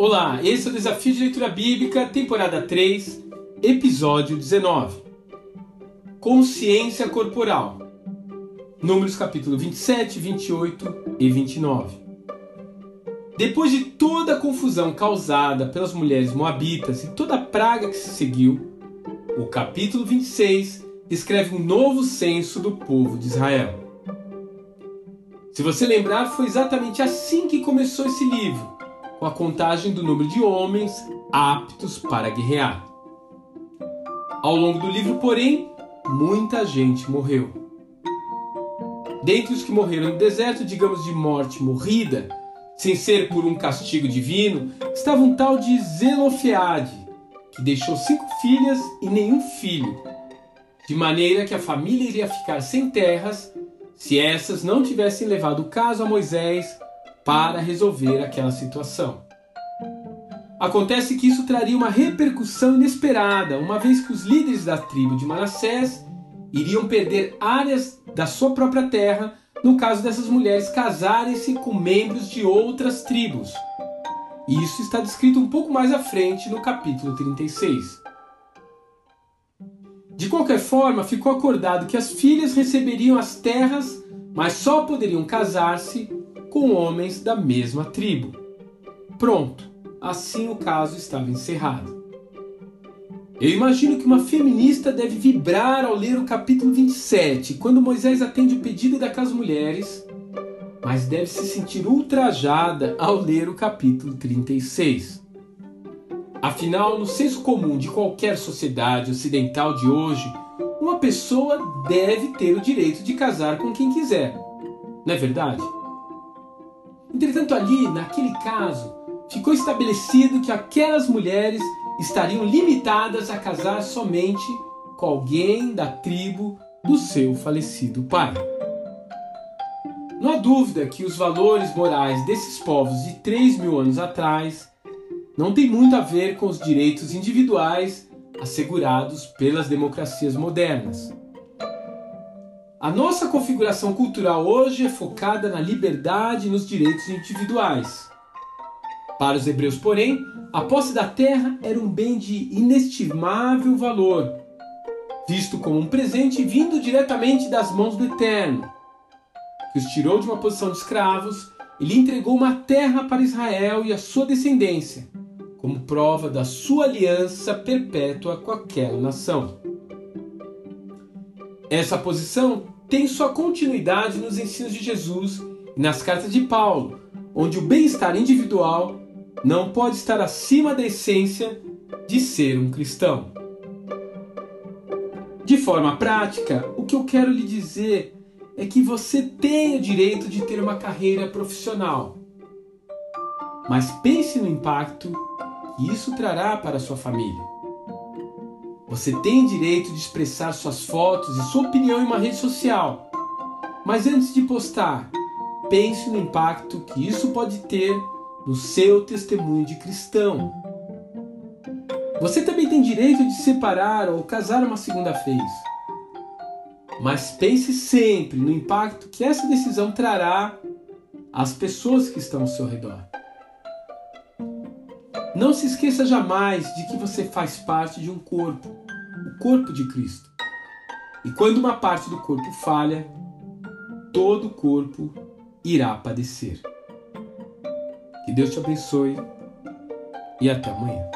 Olá, esse é o Desafio de Leitura Bíblica, temporada 3, episódio 19. Consciência Corporal. Números capítulo 27, 28 e 29. Depois de toda a confusão causada pelas mulheres moabitas e toda a praga que se seguiu, o capítulo 26 descreve um novo censo do povo de Israel. Se você lembrar, foi exatamente assim que começou esse livro, com a contagem do número de homens aptos para guerrear. Ao longo do livro, porém, muita gente morreu. Dentre os que morreram no deserto, digamos de morte morrida, sem ser por um castigo divino, estava um tal de Zelofeade, que deixou cinco filhas e nenhum filho, de maneira que a família iria ficar sem terras se essas não tivessem levado o caso a Moisés para resolver aquela situação. Acontece que isso traria uma repercussão inesperada, uma vez que os líderes da tribo de Manassés iriam perder áreas da sua própria terra no caso dessas mulheres casarem-se com membros de outras tribos. Isso está descrito um pouco mais à frente no capítulo 36. De qualquer forma, ficou acordado que as filhas receberiam as terras, mas só poderiam casar-se com homens da mesma tribo. Pronto, assim o caso estava encerrado. Eu imagino que uma feminista deve vibrar ao ler o capítulo 27, quando Moisés atende o pedido daquelas mulheres, mas deve se sentir ultrajada ao ler o capítulo 36. Afinal, no senso comum de qualquer sociedade ocidental de hoje, uma pessoa deve ter o direito de casar com quem quiser. Não é verdade? Entretanto, ali, naquele caso, ficou estabelecido que aquelas mulheres estariam limitadas a casar somente com alguém da tribo do seu falecido pai. Não há dúvida que os valores morais desses povos de 3 mil anos atrás não tem muito a ver com os direitos individuais assegurados pelas democracias modernas. A nossa configuração cultural hoje é focada na liberdade e nos direitos individuais. Para os hebreus, porém, a posse da terra era um bem de inestimável valor, visto como um presente vindo diretamente das mãos do Eterno, que os tirou de uma posição de escravos e lhe entregou uma terra para Israel e a sua descendência como prova da sua aliança perpétua com aquela nação. Essa posição tem sua continuidade nos ensinos de Jesus e nas cartas de Paulo, onde o bem-estar individual não pode estar acima da essência de ser um cristão. De forma prática, o que eu quero lhe dizer é que você tem o direito de ter uma carreira profissional. Mas pense no impacto que isso trará para sua família. Você tem direito de expressar suas fotos e sua opinião em uma rede social. Mas antes de postar, pense no impacto que isso pode ter no seu testemunho de cristão. Você também tem direito de separar ou casar uma segunda vez. Mas pense sempre no impacto que essa decisão trará às pessoas que estão ao seu redor. Não se esqueça jamais de que você faz parte de um corpo, o corpo de Cristo. E quando uma parte do corpo falha, todo o corpo irá padecer. Que Deus te abençoe e até amanhã.